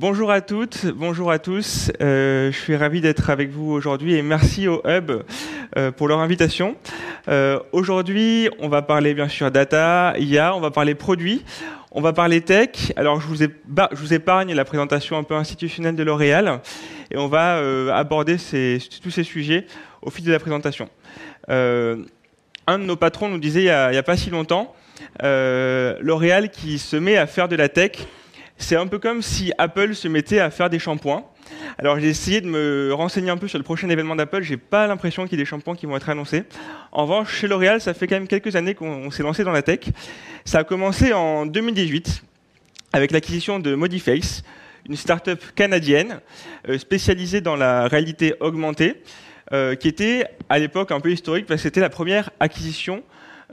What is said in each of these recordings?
Bonjour à toutes, bonjour à tous. Euh, je suis ravi d'être avec vous aujourd'hui et merci au Hub euh, pour leur invitation. Euh, aujourd'hui, on va parler bien sûr data, IA, on va parler produits, on va parler tech. Alors, je vous, épargne la présentation un peu institutionnelle de L'Oréal et on va aborder tous ces sujets au fil de la présentation. un de nos patrons nous disait il n'y a, a, pas si longtemps, L'Oréal qui se met à faire de la tech c'est un peu comme si Apple se mettait à faire des shampoings. Alors j'ai essayé de me renseigner un peu sur le prochain événement d'Apple. J'ai pas l'impression qu'il y ait des shampoings qui vont être annoncés. En revanche, chez L'Oréal, ça fait quand même quelques années qu'on s'est lancé dans la tech. Ça a commencé en 2018 avec l'acquisition de Modiface, une start-up canadienne euh, spécialisée dans la réalité augmentée, euh, qui était à l'époque un peu historique parce que c'était la première acquisition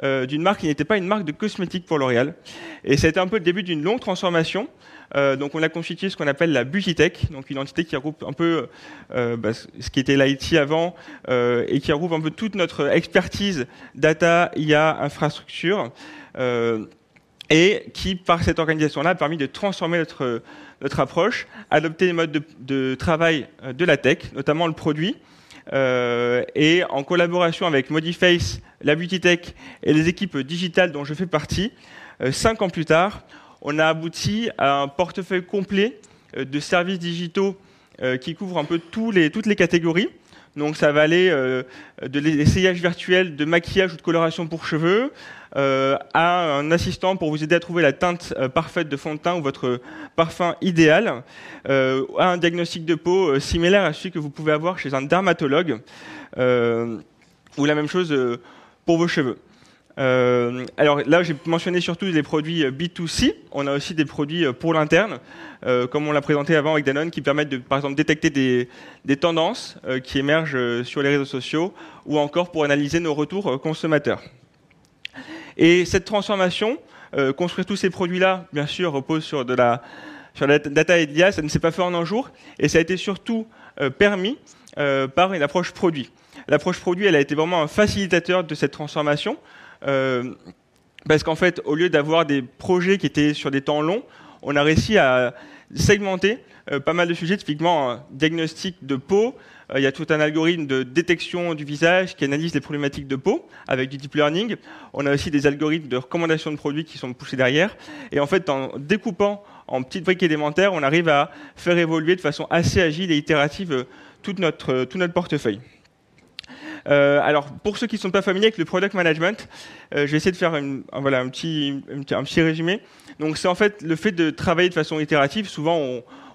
euh, d'une marque qui n'était pas une marque de cosmétiques pour L'Oréal. Et ça a été un peu le début d'une longue transformation euh, donc on a constitué ce qu'on appelle la Bugitech, donc une entité qui regroupe un peu euh, bah, ce qui était l'IT avant et qui regroupe un peu toute notre expertise data, IA, infrastructure et qui, par cette organisation-là, a permis de transformer notre, notre approche, adopter les modes de, travail de la tech, notamment le produit, et en collaboration avec Modiface, la Beauty Tech et les équipes digitales dont je fais partie, cinq ans plus tard, on a abouti à un portefeuille complet euh, de services digitaux euh, qui couvre un peu toutes les catégories. Donc ça va aller euh, de l'essayage virtuel de maquillage ou de coloration pour cheveux à un assistant pour vous aider à trouver la teinte parfaite de fond de teint ou votre parfum idéal, à un diagnostic de peau similaire à celui que vous pouvez avoir chez un dermatologue, ou la même chose pour vos cheveux. Euh, alors là, j'ai mentionné surtout les produits euh, B2C. On a aussi des produits euh, pour l'interne, comme on l'a présenté avant avec Danone, qui permettent de, par exemple, détecter des, tendances qui émergent sur les réseaux sociaux, ou encore pour analyser nos retours consommateurs. Et cette transformation, construire tous ces produits-là, bien sûr, repose sur de la la data et de l'IA. Ça ne s'est pas fait en un jour, et ça a été surtout permis par une approche produit. L'approche produit, elle a été vraiment un facilitateur de cette transformation. Euh, parce qu'en fait, au lieu d'avoir des projets qui étaient sur des temps longs, on a réussi à segmenter euh, pas mal de sujets, typiquement un diagnostic de peau. Euh, il y a tout un algorithme de détection du visage qui analyse les problématiques de peau avec du deep learning. On a aussi des algorithmes de recommandation de produits qui sont poussés derrière. Et en fait, en découpant en petites briques élémentaires, on arrive à faire évoluer de façon assez agile et itérative tout notre portefeuille. Euh, alors, pour ceux qui ne sont pas familiers avec le product management, euh, je vais essayer de faire voilà, un, petit, un petit résumé. Donc, c'est en fait le fait de travailler de façon itérative. Souvent,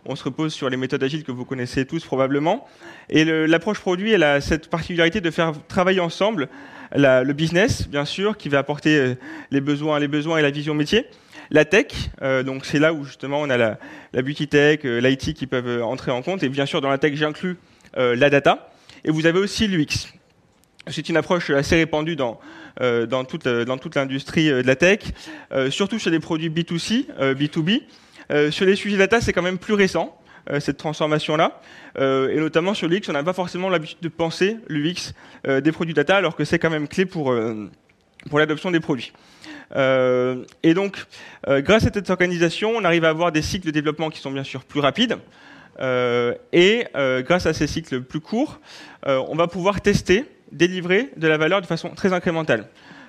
on, se repose sur les méthodes agiles que vous connaissez tous probablement. Et l'approche produit, elle a cette particularité de faire travailler ensemble le business, bien sûr, qui va apporter euh, les besoins, les besoins et la vision métier. La tech, donc c'est là où justement on a la, la beauty tech, l'IT qui peuvent entrer en compte. Et bien sûr, dans la tech, j'inclus la data. Et vous avez aussi l'UX. C'est une approche assez répandue dans, euh, euh, toute l'industrie euh, de la tech, surtout sur des produits B2C, B2B. sur les sujets data, c'est quand même plus récent, cette transformation-là. et notamment sur l'UX, on n'a pas forcément l'habitude de penser l'UX des produits data, alors que c'est quand même clé pour l'adoption des produits. et donc, grâce à cette organisation, on arrive à avoir des cycles de développement qui sont bien sûr plus rapides. et grâce à ces cycles plus courts, on va pouvoir tester délivrer de la valeur de façon très incrémentale.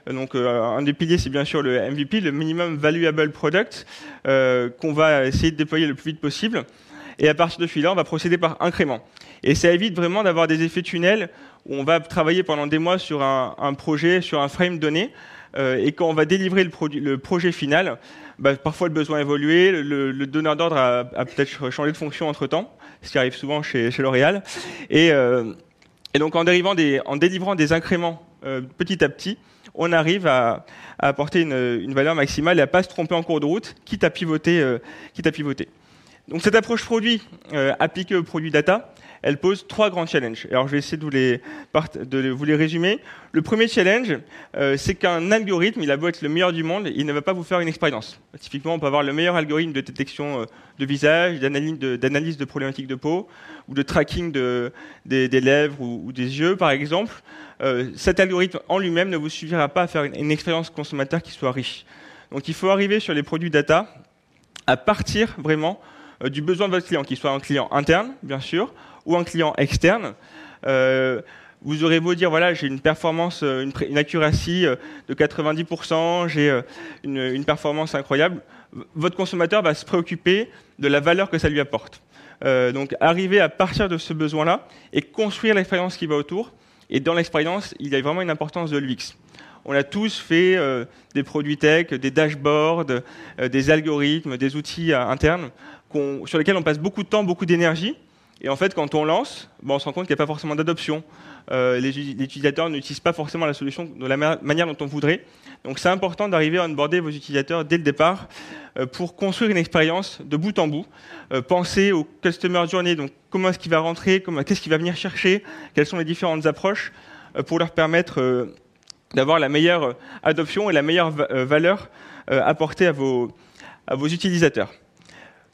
Euh, donc, euh, un des piliers, c'est bien sûr le MVP, le minimum valuable product, euh, qu'on va essayer de déployer le plus vite possible. Et à partir de celui-là, on va procéder par incrément. Et ça évite vraiment d'avoir des effets tunnels où on va travailler pendant des mois sur un, projet, sur un frame donné, et quand on va délivrer le, projet final, bah, parfois le besoin a évolué, le, donneur d'ordre a, peut-être changé de fonction entre-temps, ce qui arrive souvent chez, chez L'Oréal. Et et donc en, délivrant des incréments euh, petit à petit, on arrive à, apporter une, valeur maximale et à pas se tromper en cours de route, quitte à pivoter. Euh, quitte à pivoter. Donc cette approche produit euh, appliquée au produit data, elle pose trois grands challenges. Alors je vais essayer de vous les, résumer. Le premier challenge, euh, c'est qu'un algorithme, il a beau être le meilleur du monde, il ne va pas vous faire une expérience. Typiquement, on peut avoir le meilleur algorithme de détection euh, de visage, d'analyse de, problématiques de peau, ou de tracking de, des, lèvres ou, des yeux, par exemple. Euh, cet algorithme en lui-même ne vous suffira pas à faire une, une expérience consommateur qui soit riche. Donc il faut arriver sur les produits data à partir vraiment du besoin de votre client, qu'il soit un client interne, bien sûr, ou un client externe. vous aurez beau dire, voilà, j'ai une performance, une, une accuracy de 90%, j'ai une, performance incroyable. Votre consommateur va se préoccuper de la valeur que ça lui apporte. Euh, donc arriver à partir de ce besoin-là et construire l'expérience qui va autour. Et dans l'expérience, il y a vraiment une importance de l'UX. On a tous fait euh, des produits tech, des dashboards, euh, des algorithmes, des outils internes sur lesquels on passe beaucoup de temps, beaucoup d'énergie. Et en fait, quand on lance, on se rend compte qu'il n'y a pas forcément d'adoption. les, utilisateurs n'utilisent pas forcément la solution de la manière dont on voudrait. Donc c'est important d'arriver à onboarder vos utilisateurs dès le départ euh, pour construire une expérience de bout en bout. Euh, pensez au customer journey, donc comment est-ce qu'il va rentrer, qu'est-ce qu'il va venir chercher, quelles sont les différentes approches euh, pour leur permettre d'avoir la meilleure adoption et la meilleure valeur apportée à vos utilisateurs.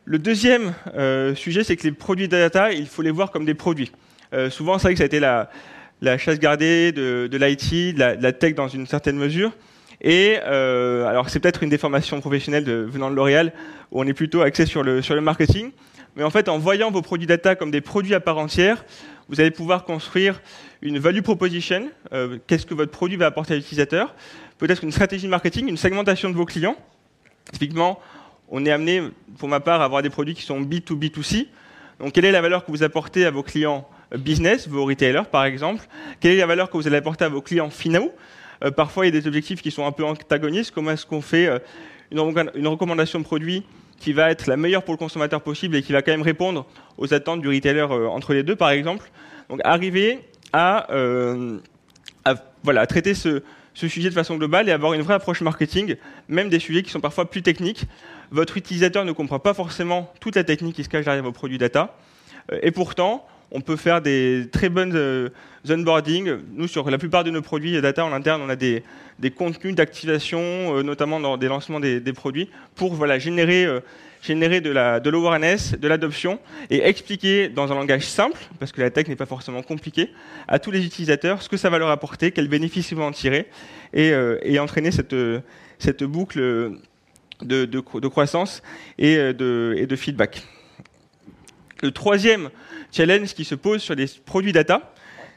Le deuxième sujet, c'est que les produits data, il faut les voir comme des produits. souvent, c'est vrai que ça a été la, chasse gardée de, l'IT, de, la tech dans une certaine mesure. Et euh, alors c'est peut-être une déformation professionnelle de, venant de L'Oréal, où on est plutôt axé sur le, marketing. Mais en fait, en voyant vos produits data comme des produits à part entière, vous allez pouvoir construire une value proposition. Euh, Qu'est-ce que votre produit va apporter à l'utilisateur Peut-être une stratégie de marketing, une segmentation de vos clients. Typiquement, on est amené, pour ma part, à avoir des produits qui sont B2B2C. Donc, quelle est la valeur que vous apportez à vos clients business, vos retailers par exemple? Quelle est la valeur que vous allez apporter à vos clients finaux? Euh, parfois, il y a des objectifs qui sont un peu antagonistes. Comment est-ce qu'on fait euh, une, recommandation de produit qui va être la meilleure pour le consommateur possible et qui va quand même répondre aux attentes du retailer euh, entre les deux, par exemple? Donc, arriver à, voilà, traiter ce, sujet de façon globale et avoir une vraie approche marketing, même des sujets qui sont parfois plus techniques. Votre utilisateur ne comprend pas forcément toute la technique qui se cache derrière vos produits data. Et pourtant, on peut faire des très bonnes euh, onboarding. Nous, sur la plupart de nos produits data en interne, on a des, contenus d'activation, euh, notamment dans des lancements des, produits, pour générer, euh, générer de l'awareness, de l'adoption, et expliquer dans un langage simple, parce que la tech n'est pas forcément compliquée, à tous les utilisateurs ce que ça va leur apporter, quels bénéfices ils vont en tirer, et, entraîner cette, boucle de, croissance et et de feedback. Le troisième challenge qui se pose sur les produits data,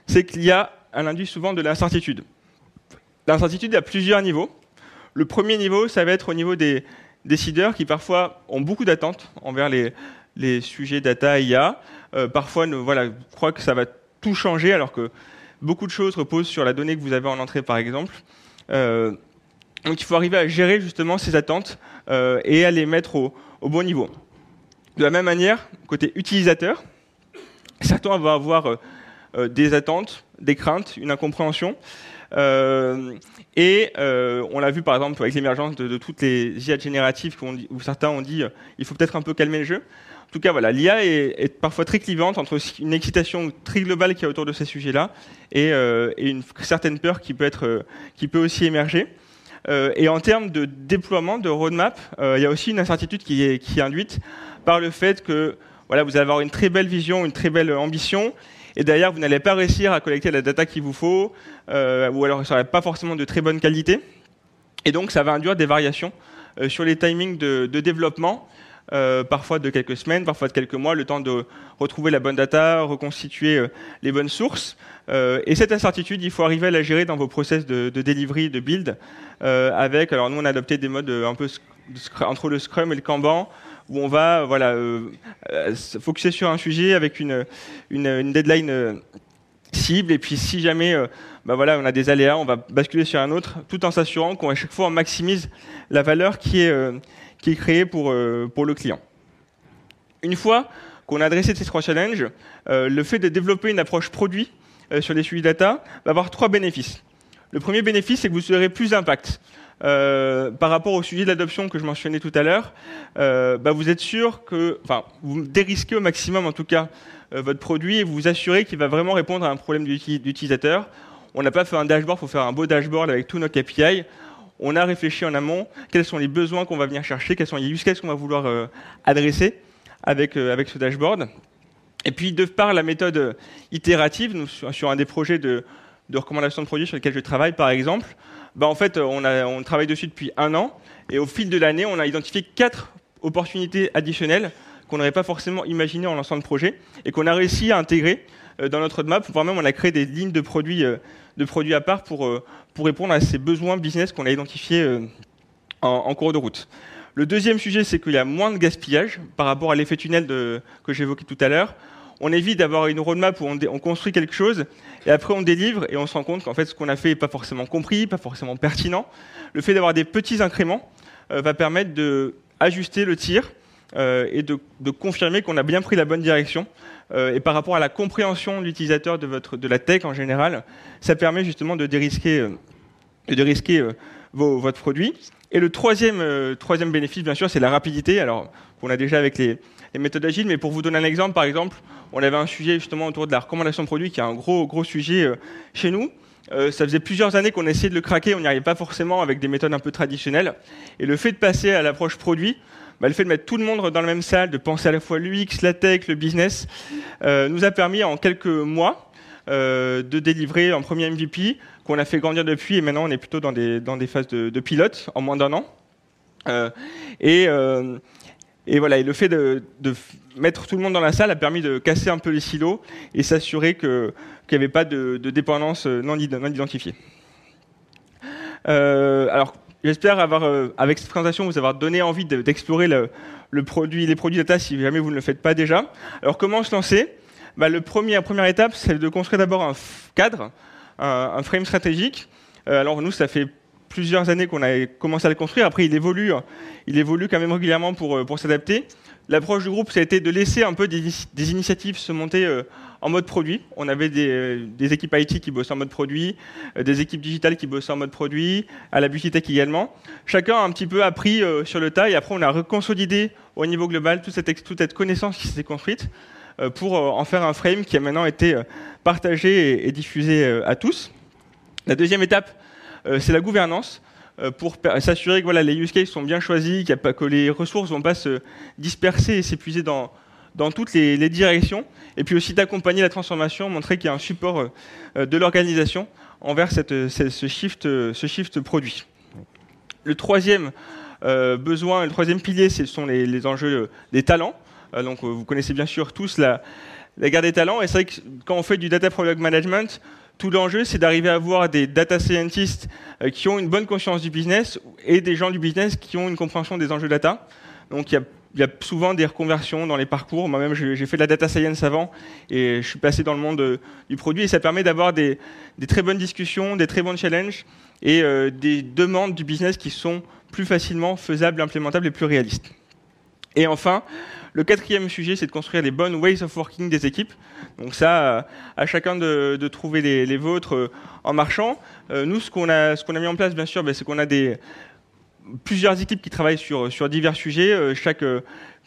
c'est qu'il y a un induit souvent de l'incertitude. L'incertitude à plusieurs niveaux. Le premier niveau, ça va être au niveau des décideurs qui parfois ont beaucoup d'attentes envers les, sujets data IA. Euh, parfois, voilà, croient que ça va tout changer alors que beaucoup de choses reposent sur la donnée que vous avez en entrée, par exemple. Euh, donc il faut arriver à gérer justement ces attentes euh, et à les mettre au, bon niveau. De la même manière, côté utilisateur, certains vont avoir euh, euh, des attentes, des craintes, une incompréhension. Euh, et on l'a vu par exemple avec l'émergence de, toutes les IA génératives où certains ont dit il faut peut-être un peu calmer le jeu. En tout cas, voilà, l'IA est, parfois très clivante entre une excitation très globale qui est autour de ces sujets-là et, une certaine peur qui peut, être, qui peut aussi émerger. Et en termes de déploiement, de roadmap, il y a aussi une incertitude qui est, induite par le fait que voilà, vous allez avoir une très belle vision, une très belle ambition, et derrière, vous n'allez pas réussir à collecter la data qu'il vous faut, euh, ou alors ça n'aurait pas forcément de très bonne qualité. Et donc, ça va induire des variations euh, sur les timings de, développement, euh, parfois de quelques semaines, parfois de quelques mois, le temps de retrouver la bonne data, reconstituer les bonnes sources. et cette incertitude, il faut arriver à la gérer dans vos process de, de delivery, de build, avec, alors nous on a adopté des modes un peu entre le Scrum et le Kanban, où on va voilà, euh, euh focuser sur un sujet avec une, une, deadline euh, cible, et puis si jamais euh, bah voilà, on a des aléas, on va basculer sur un autre, tout en s'assurant qu'à chaque fois on maximise la valeur qui est, qui est créée pour, pour le client. Une fois qu'on a adressé ces trois challenges, le fait de développer une approche produit sur les sujets data va avoir trois bénéfices. Le premier bénéfice, c'est que vous aurez plus d'impact. Euh, par rapport au sujet de l'adoption que je mentionnais tout à l'heure, euh, bah vous êtes sûr que, enfin, vous dérisquez au maximum en tout cas euh, votre produit et vous vous assurez qu'il va vraiment répondre à un problème d'utilisateur. On n'a pas fait un dashboard, il faut faire un beau dashboard avec tous nos KPI. On a réfléchi en amont quels sont les besoins qu'on va venir chercher, quels sont les use cases qu'on va vouloir adresser avec, avec ce dashboard. Et puis, de par la méthode itérative, nous, sur un des projets de, recommandation de produits sur lesquels je travaille, par exemple, bah, en fait, on, a, on travaille dessus depuis un an, et au fil de l'année, on a identifié quatre opportunités additionnelles qu'on n'aurait pas forcément imaginé en lançant le projet et qu'on a réussi à intégrer dans notre roadmap, voire même on a créé des lignes de produits, produits à part pour, pour répondre à ces besoins business qu'on a identifiés en, cours de route. Le deuxième sujet, c'est qu'il y a moins de gaspillage par rapport à l'effet tunnel que j'évoquais tout à l'heure. On évite d'avoir une roadmap où on, on, construit quelque chose et après on délivre et on se rend compte qu'en fait ce qu'on a fait n'est pas forcément compris, pas forcément pertinent. Le fait d'avoir des petits incréments euh, va permettre d'ajuster le tir euh, et de confirmer qu'on a bien pris la bonne direction. Euh, et par rapport à la compréhension de l'utilisateur de, votre, de la tech en général, ça permet justement de dérisquer, euh, de dérisquer euh, vos, votre produit. Et le troisième, troisième bénéfice, bien sûr, c'est la rapidité. Alors, qu'on a déjà avec les, méthodes agiles, mais pour vous donner un exemple, par exemple, on avait un sujet justement autour de la recommandation de produits, qui est un gros, gros sujet chez nous. Ça faisait plusieurs années qu'on essayait de le craquer, on n'y arrivait pas forcément avec des méthodes un peu traditionnelles. Et le fait de passer à l'approche produit, bah, le fait de mettre tout le monde dans la même salle, de penser à la fois l'UX, la tech, le business, euh, nous a permis en quelques mois euh, de délivrer un premier MVP qu'on a fait grandir depuis et maintenant on est plutôt dans des, dans des phases de, pilote en moins d'un an. Euh, et, voilà, et le fait de, mettre tout le monde dans la salle a permis de casser un peu les silos et s'assurer qu'il n'y avait pas de, dépendance non, identifiée. Alors, j'espère avoir, euh, avec cette présentation, vous avoir donné envie d'explorer le, produit, les produits data si jamais vous ne le faites pas déjà. Alors, comment se lancer? Bah, le premier, La première étape, c'est de construire d'abord un cadre, un, un frame stratégique. Euh, alors nous, ça fait plusieurs années qu'on a commencé à le construire. Après, il évolue, il évolue quand même régulièrement pour, euh, s'adapter. L'approche du groupe, ça a été de laisser un peu des, initiatives se monter euh, en mode produit. On avait des, des, équipes IT qui bossaient en mode produit, euh, des équipes digitales qui bossaient en mode produit, à la Tech également. Chacun a un petit peu appris euh, sur le tas et après on a reconsolidé au niveau global toute cette, connaissance qui s'est construite euh, pour euh, en faire un frame qui a maintenant été euh, partagé et, diffusé euh, à tous. La deuxième étape, c'est la gouvernance pour s'assurer que voilà, les use cases sont bien choisis, qu pas, que les ressources ne vont pas se disperser et s'épuiser dans, dans toutes les, directions, et puis aussi d'accompagner la transformation, montrer qu'il y a un support euh, de l'organisation envers ce, shift, ce shift produit. Le troisième euh, besoin, le troisième pilier, ce sont les, enjeux des talents. Euh, donc vous connaissez bien sûr tous la, la guerre des talents, et c'est vrai que quand on fait du data product management, tout l'enjeu, c'est d'arriver à avoir des data scientists euh, qui ont une bonne conscience du business et des gens du business qui ont une compréhension des enjeux data. Donc il y a, souvent des reconversions dans les parcours. Moi-même, j'ai fait de la data science avant et je suis passé dans le monde euh, du produit et ça permet d'avoir des, des, très bonnes discussions, des très bons challenges et euh, des demandes du business qui sont plus facilement faisables, implémentables et plus réalistes. Et enfin, le quatrième sujet, c'est de construire les bonnes ways of working des équipes. Donc ça, à chacun de, trouver les, vôtres euh, en marchant. Euh, nous, ce qu'on a, qu'on a mis en place, bien sûr, ben, c'est qu'on a des plusieurs équipes qui travaillent sur, sur divers sujets. Euh, chaque,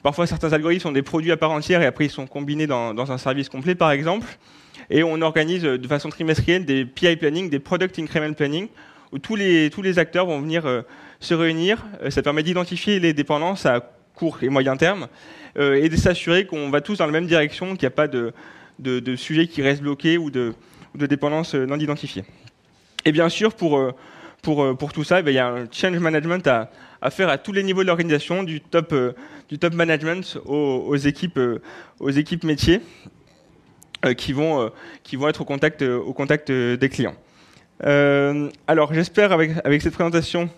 parfois, certains algorithmes sont des produits à part entière et après, ils sont combinés dans, dans un service complet, par exemple. Et on organise de façon trimestrielle des PI planning, des product increment planning, où tous les, tous les acteurs vont venir se réunir. ça permet d'identifier les dépendances à court et moyen terme, euh, et de s'assurer qu'on va tous dans la même direction, qu'il n'y a pas de, de, de sujets qui restent bloqués ou de, de dépendances non identifiées. Et bien sûr, pour, euh, pour, euh, pour tout ça, eh il y a un change management à, à faire à tous les niveaux de l'organisation, du top, du top management aux, équipes, aux équipes métiers qui, vont, qui vont être au contact, au contact des clients. Euh, alors j'espère avec cette présentation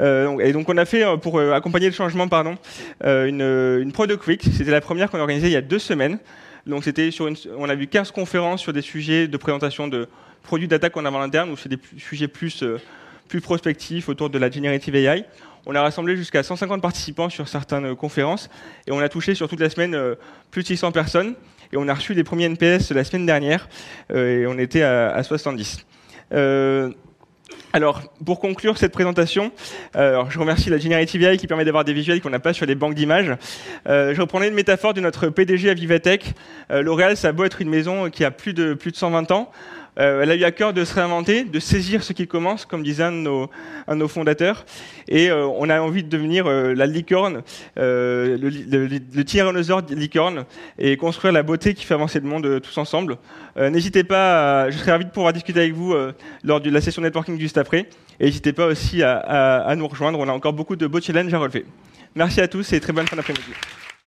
euh, et donc on a fait euh, pour euh, accompagner le changement, pardon, une, Product Week. C'était la première qu'on a organisée il y a deux semaines. Donc c'était sur une, on a vu 15 conférences sur des sujets de présentation de produits data qu'on a en interne, ou c'est des sujets plus plus prospectifs autour de la generative AI. On a rassemblé jusqu'à 150 participants sur certaines conférences et on a touché sur toute la semaine plus de 600 personnes et on a reçu les premiers NPS la semaine dernière et on était à, à 70. Euh, alors, pour conclure cette présentation, euh, je remercie la Generative AI qui permet d'avoir des visuels qu'on n'a pas sur les banques d'images. Euh, je reprendrai une métaphore de notre PDG à Vivatech. Euh, L'Oréal, ça a beau être une maison qui a plus de, plus de 120 ans. Euh, elle a eu à cœur de se réinventer, de saisir ce qui commence, comme disait un de nos, fondateurs. Et euh, on a envie de devenir euh, la licorne, le, le, le tyrannosaure licorne, et construire la beauté qui fait avancer le monde tous ensemble. N'hésitez pas, je serais ravi de pouvoir discuter avec vous lors de la session networking juste après. Et n'hésitez pas aussi à, à nous rejoindre, on a encore beaucoup de beaux challenges à relever. Merci à tous et très bonne fin d'après-midi.